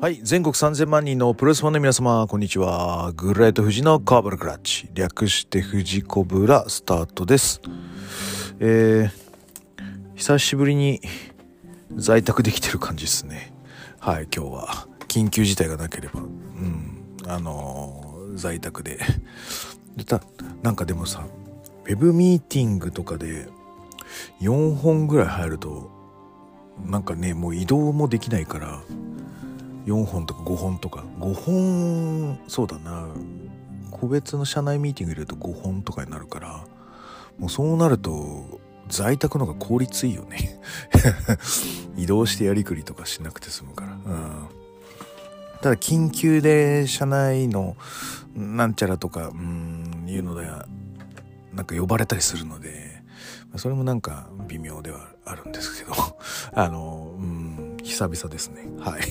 はい。全国3000万人のプロレスファンの皆様、こんにちは。グレート富士のカーブルクラッチ。略して富士コブラスタートです。えー、久しぶりに在宅できてる感じですね。はい、今日は。緊急事態がなければ。うん。あのー在宅で。でた、なんかでもさ、ウェブミーティングとかで4本ぐらい入ると、なんかね、もう移動もできないから、4本とか5本とか。5本そうだな。個別の社内ミーティング入れると5本とかになるから。もうそうなると在宅の方が効率いいよね。移動してやりくりとかしなくて済むから、うん、ただ緊急で社内のなんちゃらとかうんいうのではなんか呼ばれたりするのでそれもなんか微妙ではあるんですけど。あの久々ですね。はい、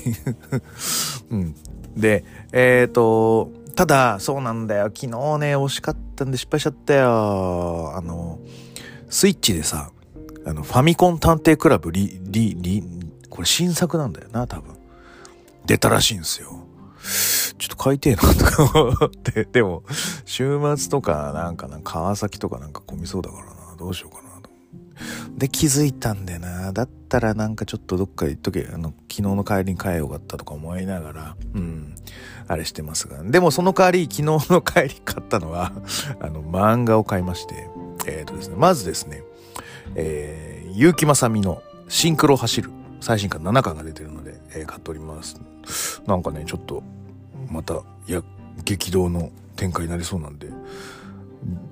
うん、でえっ、とただそうなんだよ。昨日ね惜しかったんで失敗しちゃったよ。あのスイッチでさあのファミコン探偵クラブリリリこれ新作なんだよな多分。出たらしいんですよ。ちょっと買いてえなとか思って、でも、週末とかなんかな、川崎とかなんか混みそうだからな、どうしようかな。で、気づいたんだよな。だったらなんかちょっとどっか行っとけ、あの、昨日の帰りに帰ようかったとか思いながら、うん、あれしてますが。でもその代わり、昨日の帰り買ったのは、あの、漫画を買いまして、えっ、とですね、まずですね、えー、結城まさみのシンクロ走る最新刊7巻が出てるので、えー買っております。なんかね、ちょっと、また、いや、激動の展開になりそうなんで、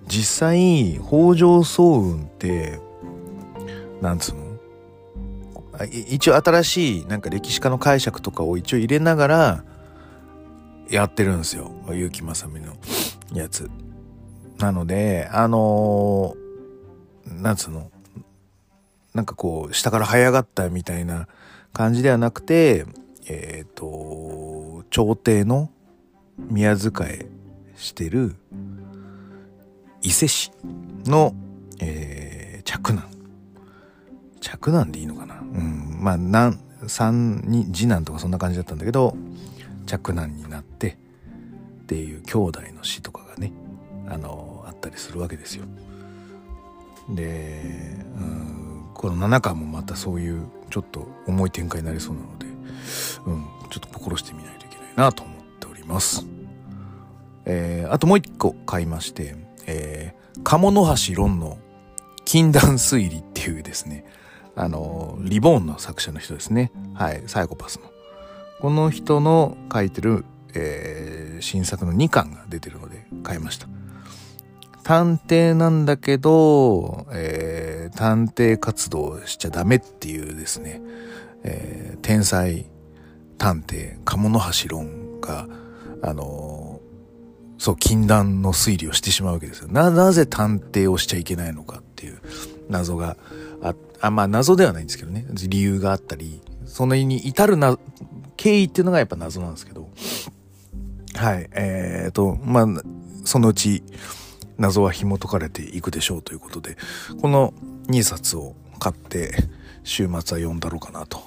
実際、北条早雲って、なんつうの？一応新しいなんか歴史家の解釈とかを一応入れながらやってるんですよ。結城まさみのやつ。なので、あのーなんつうの？なんかこう、下から這い上がったみたいな感じではなくて、えっ、と、朝廷の宮遣いしてる伊勢市の、えー、着男。着男でいいのかな？うん。まあ、なん、三に、次男とかそんな感じだったんだけど、着男になってっていう兄弟の死とかがね、あの、あったりするわけですよ。で、うん、この七巻もまたそういうちょっと重い展開になりそうなので、うん、ちょっと心してみないといけないなと思っております。えー、あともう一個買いまして、えー、鴨の橋論の禁断推理っていうですね、あの、リボーンの作者の人ですね。はい、サイコパスの。この人の書いてる、えー、新作の2巻が出てるので買いました。探偵なんだけど、えー、探偵活動しちゃダメっていうですね、えー天才探偵、鴨の橋論が、あのーそう、禁断の推理をしてしまうわけですよ。な、なぜ探偵をしちゃいけないのかっていう謎があ、まあ謎ではないんですけどね、理由があったり、そのに至るな、経緯っていうのがやっぱ謎なんですけど、はい、えーと、まあ、そのうち謎は紐解かれていくでしょうということで、この2冊を買って週末は読んだろうかなと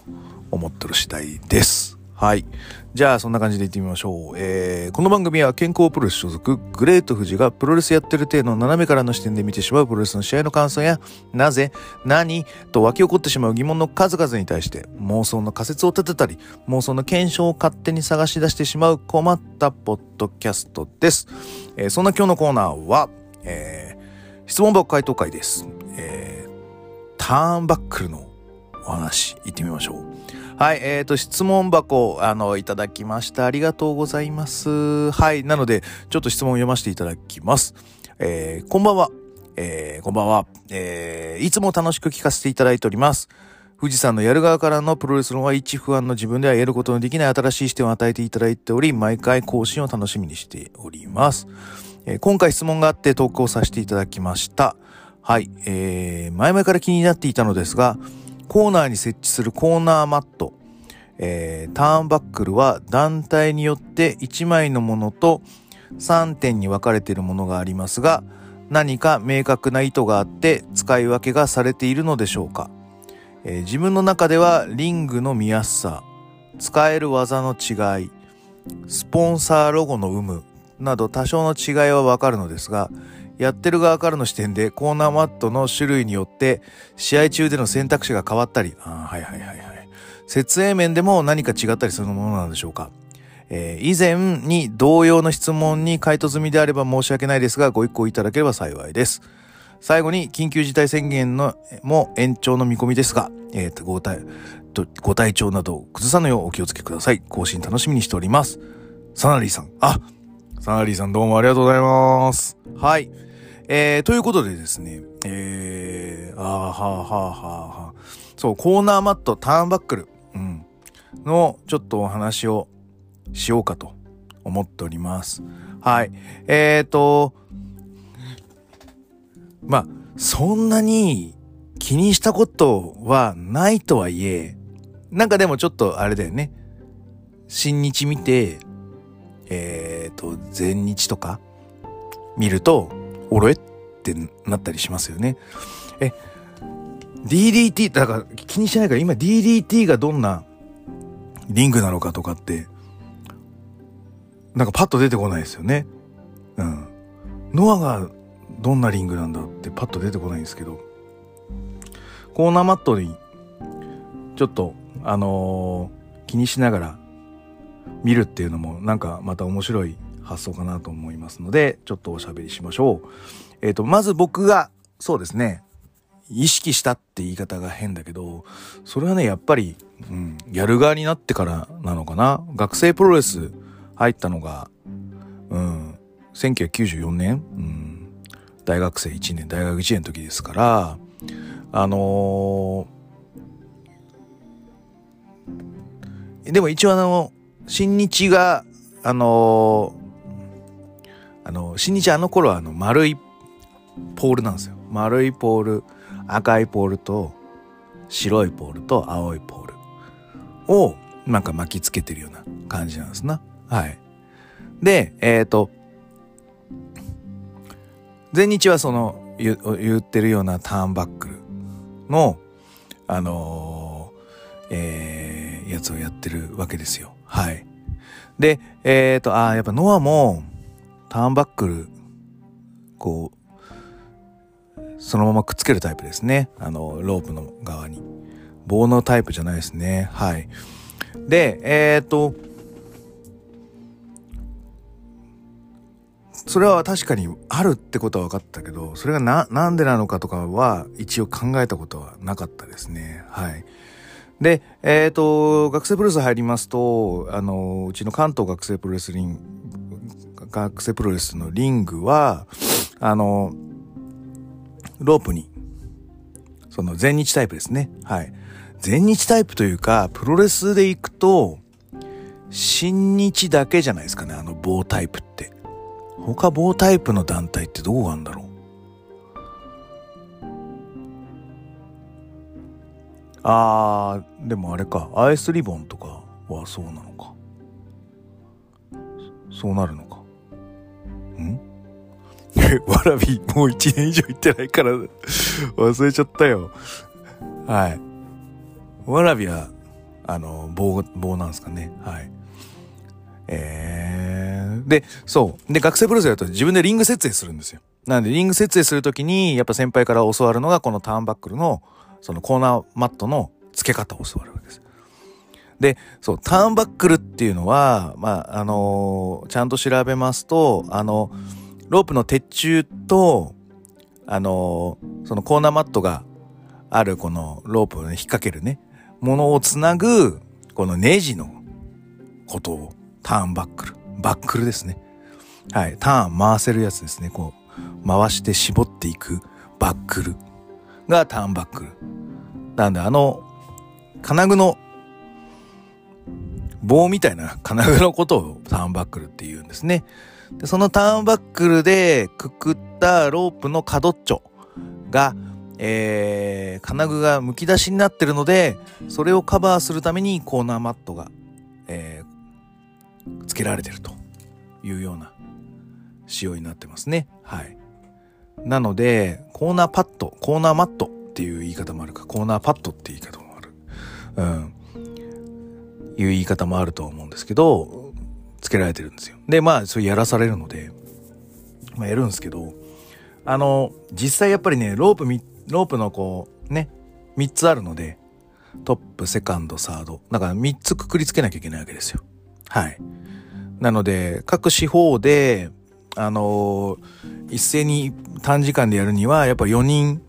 思ってる次第です。はい。じゃあ、そんな感じで行ってみましょう。えー、この番組は健康プロレス所属、グレート富士がプロレスやってる体の斜めからの視点で見てしまうプロレスの試合の感想や、なぜ、何と湧き起こってしまう疑問の数々に対して、妄想の仮説を立てたり、妄想の検証を勝手に探し出してしまう困ったポッドキャストです。えーそんな今日のコーナーは、えー質問箱回答会です。えーターンバックルのお話、行ってみましょう。はい、えーと、質問箱、あの、いただきました。ありがとうございます。はい、なので、ちょっと質問を読ませていただきます。えーこんばんは。えーこんばんは。えーいつも楽しく聞かせていただいております。富士山のやる側からのプロレス論は一不安の自分ではやることのできない新しい視点を与えていただいており、毎回更新を楽しみにしております。えー今回質問があって投稿させていただきました。はい、えー、前々から気になっていたのですが、コーナーに設置するコーナーマット、えーターンバックルは団体によって1枚のものと3点に分かれているものがありますが、何か明確な意図があって使い分けがされているのでしょうか、えー自分の中ではリングの見やすさ、使える技の違い、スポンサーロゴの有無など多少の違いはわかるのですが、やってる側からの視点でコーナーマットの種類によって試合中での選択肢が変わったり、あはいはいはいはい。設営面でも何か違ったりするものなんでしょうか。えー、以前に同様の質問に回答済みであれば申し訳ないですが、ご一行いただければ幸いです。最後に緊急事態宣言のも延長の見込みですが、えー、とご体ご体調など崩さぬようお気をつけください。更新楽しみにしております。サナリーさん。あサナリーさんどうもありがとうございます。はい。えー、ということでですね、えー、あーはーはーはーはー。そう、コーナーマット、ターンバックル、うん、のちょっとお話をしようかと思っております。はい。えーと、まあ、そんなに気にしたことはないとはいえ、なんかでもちょっとあれだよね。新日見て、えーと、全日とか見ると、おろえってなったりしますよね。え、DDT、だから気にしないから今 DDT がどんなリングなのかとかって、なんかパッと出てこないですよね。うん。ノアがどんなリングなんだってパッと出てこないんですけど、コーナーマットにちょっと、あのー、気にしながら見るっていうのもなんかまた面白い発想かなと思いますので、ちょっとおしゃべりしましょう。えっ、ー、と、まず僕が、そうですね、意識したって言い方が変だけど、それはね、やっぱり、うん、やる側になってからなのかな。学生プロレス入ったのが、うん、1994年、うん、大学生1年、大学1年の時ですから、あのー、でも一応あの、新日が、あの、あの、新日あの頃はあの丸いポールなんですよ。丸いポール。赤いポールと白いポールと青いポールをなんか巻きつけてるような感じなんですな。はい。で、えっ、ー、と、前日はその言言ってるようなターンバックルの、あのー、えー、やつをやってるわけですよ。はい。で、えっ、ー、と、ああ、やっぱノアもターンバックル、こう、そのままくっつけるタイプですね。あの、ロープの側に。棒のタイプじゃないですね。はい。で、えっ、と、それは確かにあるってことは分かったけど、それがな、なんでなのかとかは一応考えたことはなかったですね。はい。で、えっ、ー、と、学生プロレス入りますと、あの、うちの関東学生プロレスリング、学生プロレスのリングは、あの、ロープに、その全日タイプですね。はい。全日タイプというか、プロレスで行くと、新日だけじゃないですかね、あの棒タイプって。他棒タイプの団体ってどこがあるんだろうあー、でもあれか、アイスリボンとかはそうなのか。そうなるのか。わらびもう1年以上行ってないから忘れちゃったよ。はい。わらびは、あの、棒、棒なんですかね。はい。えー、で、そう。で、学生プロレスやると自分でリング設営するんですよ。なんで、リング設営するときに、やっぱ先輩から教わるのが、このターンバックルの、そのコーナーマットの付け方を教わるで。そう、ターンバックルっていうのは、まあ、あのー、ちゃんと調べますと、あのロープの鉄柱と、あのー、そのコーナーマットがあるこのロープをね、引っ掛けるね、ものをつなぐ、このネジのことをターンバックル。バックルですね。はい。ターン回せるやつですね。こう、回して絞っていくバックルがターンバックル。なんであの、金具の棒みたいな金具のことをターンバックルって言うんですね。でそのターンバックルでくくったロープの角っちょが、えー、金具がむき出しになってるので、それをカバーするためにコーナーマットが、えー、付けられてるというような仕様になってますね。はい。なので、コーナーパッド、コーナーマットっていう言い方もあるか、コーナーパッドって言い方もある。うん。いう言い方もあると思うんですけど、つけられてるんですよ。で、まあ、それやらされるので、まあ、やるんですけど、あの、実際やっぱりね、ロープみ、ロープのこう、ね、3つあるので、トップ、セカンド、サード。だから3つくくりつけなきゃいけないわけですよ。はい。なので、各四方で、あのー、一斉に短時間でやるには、やっぱ4人、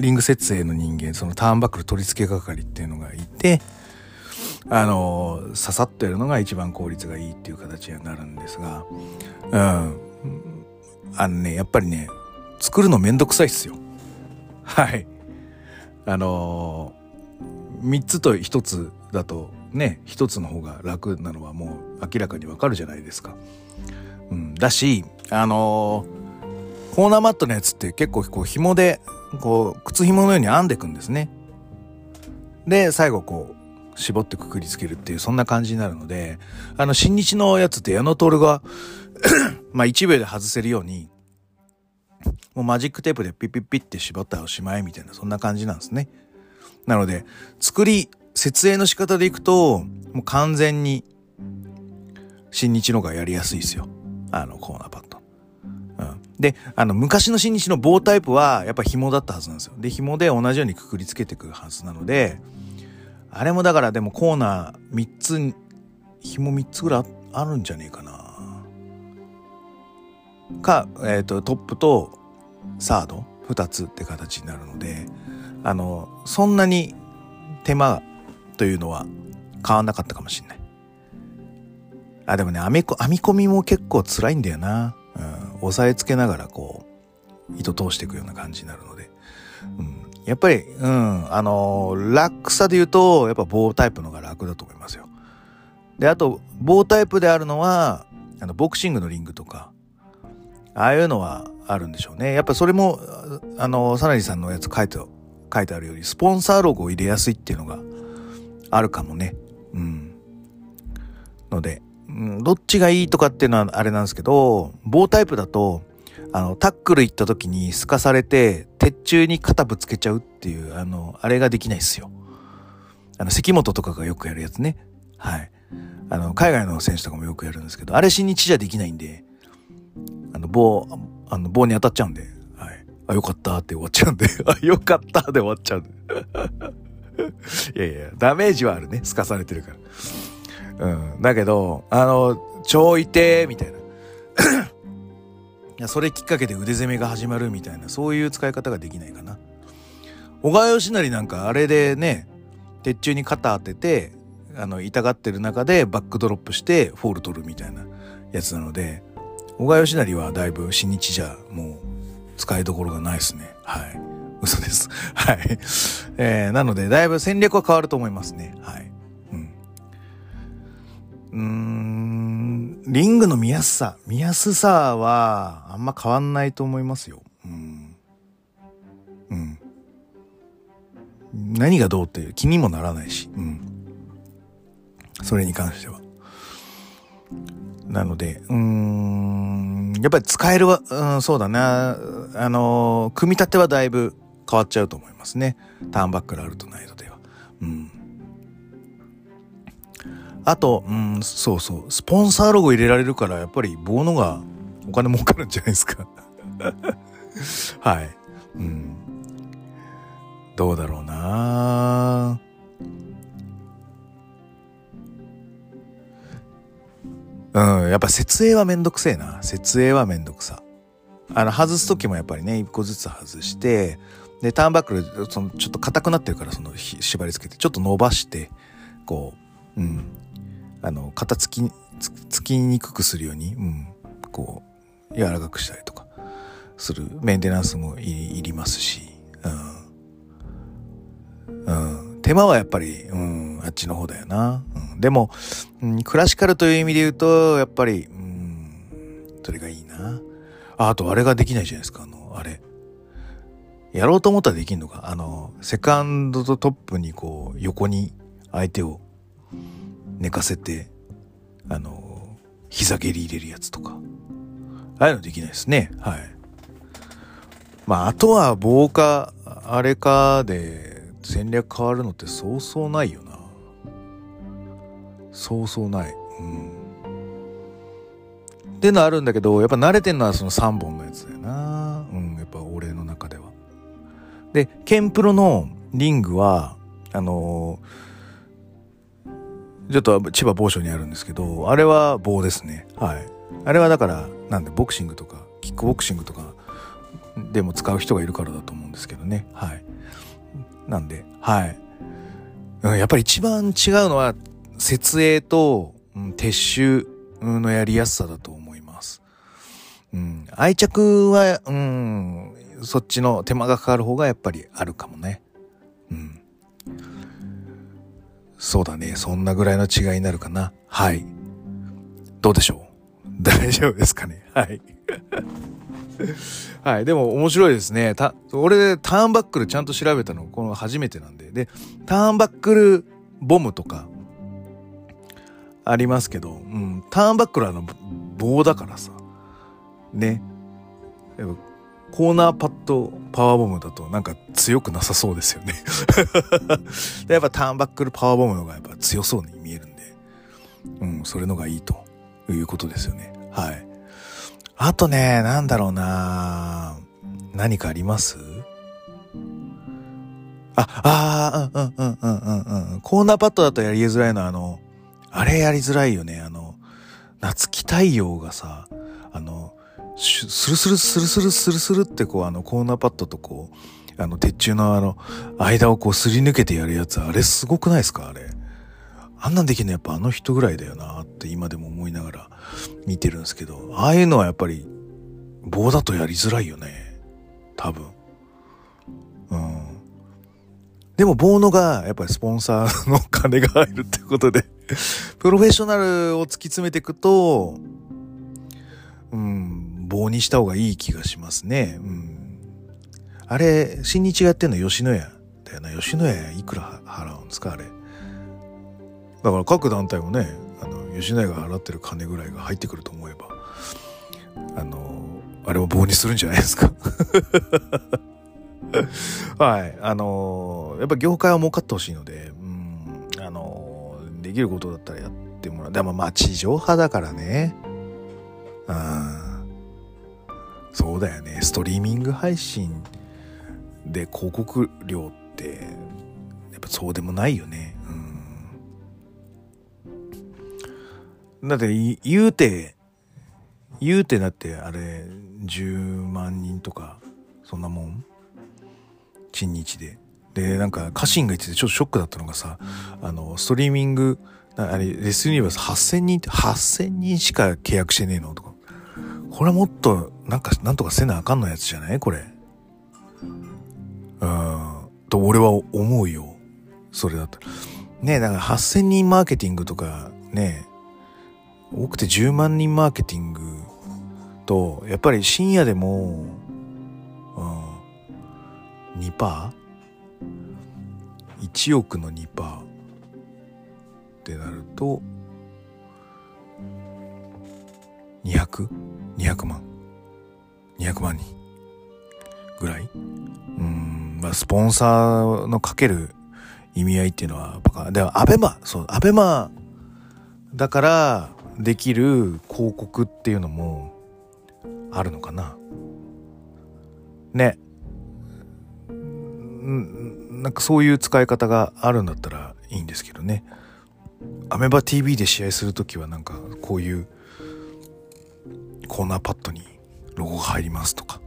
リング設営の人間、そのターンバックル取り付け係っていうのがいて、あのー、さっとやるのが一番効率がいいっていう形になるんですが、うん。あのね、やっぱりね、作るのめんどくさいっすよ。はい。あのー、3つと1つだとね、1つの方が楽なのはもう明らかにわかるじゃないですか。うん、だし、あの、コーナーマットのやつって結構こう紐で、こう、靴紐のように編んでいくんですね。で、最後こう、絞ってくくりつけるっていう、そんな感じになるので、あの、新日のやつって矢野徹が まあ1秒で外せるように、もうマジックテープでピッピッピッって絞ったらおしまいみたいな、そんな感じなんですね。なので、作り、設営の仕方でいくと、もう完全に、新日の方がやりやすいですよ。あの、コーナーパッド。うん。で、あの、昔の新日の棒タイプは、やっぱ紐だったはずなんですよ。で、紐で同じようにくくりつけていくはずなので、あれもだからでもコーナー3つ、紐3つぐらいあるんじゃねえかな。か、えっ、ー、と、トップとサード2つって形になるので、あの、そんなに手間というのは変わんなかったかもしれない。あ、でもね、編み編み込みも結構辛いんだよな。うん、押さえつけながらこう、糸通していくような感じになるので。うん、やっぱり、うん、あのー、楽さで言うと、やっぱ棒タイプのが楽だと思いますよ。で、あと、棒タイプであるのは、あの、ボクシングのリングとか、ああいうのはあるんでしょうね。やっぱそれも、あの、サナリさんのやつ書いて、書いてあるように、スポンサーロゴを入れやすいっていうのがあるかもね。うん。ので、うん、どっちがいいとかっていうのはあれなんですけど、棒タイプだと、あの、タックル行った時に透かされて、鉄柱に肩ぶつけちゃうっていう、あの、あれができないっすよ。あの、関本とかがよくやるやつね。はい。あの、海外の選手とかもよくやるんですけど、あれ新日じゃできないんで、あの、棒、あの、棒に当たっちゃうんで、はい。あ、よかったって終わっちゃうんで、あ、よかったで終わっちゃうんで。いやいや、ダメージはあるね。透かされてるから。うん。だけど、あの、超いてみたいな。それきっかけで腕攻めが始まるみたいな、そういう使い方ができないかな。小川義成なんかあれでね、鉄柱に肩当てて、あの、痛がってる中でバックドロップしてフォール取るみたいなやつなので、小川義成はだいぶ新日じゃもう使いどころがないですね。はい。嘘です。はい。えー、なので、だいぶ戦略は変わると思いますね。はい。うん。リングの見やすさ。見やすさは、あんま変わんないと思いますよ。うん。うん。何がどうっていう気にもならないし。うん。それに関しては。なので、うーん、やっぱり使えるは、うん、そうだな。あの、組み立てはだいぶ変わっちゃうと思いますね。ターンバックルアルトナイトでは。うん。あと、うん、そうそう。スポンサーロゴ入れられるから、やっぱり棒のがお金儲かるんじゃないですか。はい。うん。どうだろうなうん、やっぱ設営はめんどくせえな。設営はめんどくさ。あの、外す時もやっぱりね、一個ずつ外して、で、ターンバックル、その、ちょっと硬くなってるから、その、縛り付けて、ちょっと伸ばして、こう、うん、あの、型つき、つきにくくするように、うん、こう、柔らかくしたりとか、するメンテナンスもいりますし、うん。うん。手間はやっぱり、うん、あっちの方だよな。うん、でも、うん、クラシカルという意味で言うと、やっぱり、うん、それがいいな。あ、あとあれができないじゃないですか、あの、あれ。やろうと思ったらできんのか。あの、セカンドとトップにこう、横に相手を寝かせて、あの、膝蹴り入れるやつとか。ああいうのできないですね。はい。まあ、あとは棒か、あれかで戦略変わるのってそうそうないよな。そうそうない。うん。ってのはあるんだけど、やっぱ慣れてんのはその3本のやつだよな。うん、やっぱ俺の中では。で、ケンプロのリングは、あのー、ちょっと千葉某所にあるんですけど、あれは棒ですね。はい。あれはだから、なんでボクシングとか、キックボクシングとかでも使う人がいるからだと思うんですけどね。はい。なんで、はい。やっぱり一番違うのは、設営と、うん、撤収のやりやすさだと思います。うん、愛着は、うん、そっちの手間がかかる方がやっぱりあるかもね。そうだね。そんなぐらいの違いになるかな。はい。どうでしょう？大丈夫ですかね？はい。はい。でも面白いですね。た、俺、ターンバックルちゃんと調べたの、この初めてなんで。で、ターンバックルボムとか、ありますけど、うん、ターンバックルはあの棒だからさ。ね。コーナーパッドパワーボムだとなんか強くなさそうですよね やっぱターンバックルパワーボムのがやっぱ強そうに見えるんで、うん、それのがいいということですよね。はい。あとね、なんだろうな何かあります？あ、ああ、うんうんうんうんうん。コーナーパッドだとやりづらいのは、あの、あれやりづらいよね。あの、夏木太陽がさ、あの、スルスルスルスルスルスルってこう、あの、コーナーパッドとこう、あの、鉄柱のあの、間をこうすり抜けてやるやつ、あれすごくないですか？あれ。あんなんできるのやっぱあの人ぐらいだよなって今でも思いながら見てるんですけど、ああいうのはやっぱり棒だとやりづらいよね。多分。うん。でも棒のがやっぱりスポンサーの金が入るってことで プロフェッショナルを突き詰めていくと、うん、棒にした方がいい気がしますね。うん。あれ、新日がやってんの吉野家だよな。吉野家いくら払うんですかあれ。だから各団体もねあの吉野家が払ってる金ぐらいが入ってくると思えばあのあれを棒にするんじゃないですか はいあのやっぱ業界は儲かってほしいのでうんあのできることだったらやってもらうでもまあ地上波だからねうんそうだよね。ストリーミング配信で広告料ってやっぱそうでもないよね。うん。だって言うて言うてだってあれ10万人とかそんなもん？新日で。でなんか家臣が言っててちょっとショックだったのがさあのストリーミングあれレスユニバース8000人って8000人しか契約してねえの？とか。これもっとなんかなんとかせなあかんのやつじゃない？これ。うん。と俺は思うよ。それだったねえだから8000人マーケティングとかね多くて10万人マーケティングとやっぱり深夜でも、うん、2%?1 億の2%ってなると 200? 200万。200万人ぐらい？うんまあスポンサーのかける意味合いっていうのはバカ。でもアベマ。そうアベマ。だからできる広告っていうのもあるのかな。ね。なんかそういう使い方があるんだったらいいんですけどね。アメバ TV で試合する時はなんかこういうコーナーパッドにロゴが入りますとか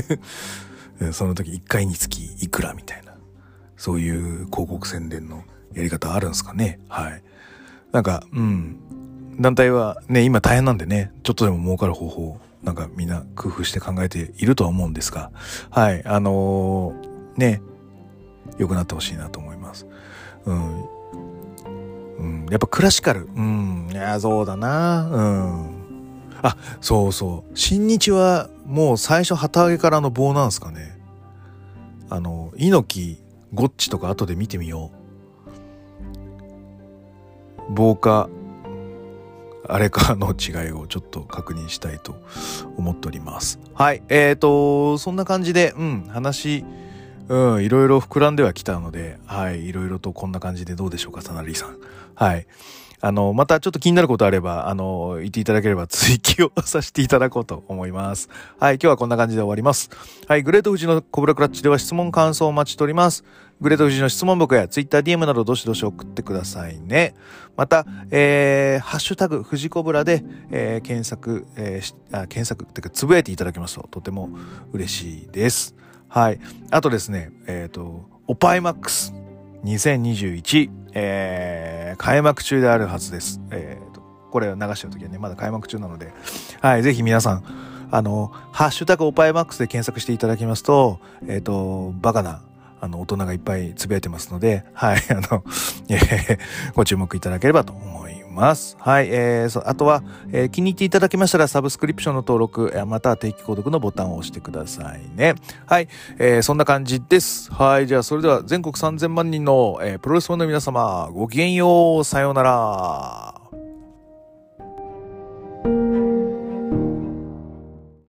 その時1回につきいくらみたいなそういう広告宣伝のやり方あるんですかねはいなんか、うん。団体はね、今大変なんでね、ちょっとでも儲かる方法、なんかみんな工夫して考えているとは思うんですが、はい、あのー、ね、良くなってほしいなと思います。うん。うん、やっぱクラシカル。うん。いや、そうだな。うん。あ、そうそう。新日はもう最初旗揚げからの棒なんすかね。あの、猪木、ゴッチとか後で見てみよう。防火あれかの違いをちょっと確認したいと思っております。はい。えっ、ー、と、そんな感じで、うん、話うん、いろいろ膨らんではきたので、はい、いろいろとこんな感じでどうでしょうか、サナリーさん。はい。あの、またちょっと気になることあれば、あの、言っていただければ追記をさせていただこうと思います。はい、今日はこんな感じで終わります。はい、グレート富士のコブラクラッチでは質問感想をお待ちしております。グレート富士の質問箱や TwitterDM などどしどし送ってくださいね。また、えー、ハッシュタグ、富士コブラで、えー、検索、えー、検索っていうか、つぶやいていただけますととても嬉しいです。はい。あとですね、えっ、ー、と、オパイマックス2021、えー、開幕中であるはずです。えー、と、これを流してる時はね、まだ開幕中なので、はい、ぜひ皆さん、あの、ハッシュタグオパイマックスで検索していただきますと、えっ、ー、と、バカな、あの、大人がいっぱいつぶやいてますので、はい、あの、えー、ご注目いただければと思います。はい。えー、あとは、えー、気に入っていただけましたら、サブスクリプションの登録、または定期購読のボタンを押してくださいね。はい。えー、そんな感じです。はい。じゃあ、それでは全国3000万人の、えー、プロレスファンの皆様、ごきげんよう。さようなら。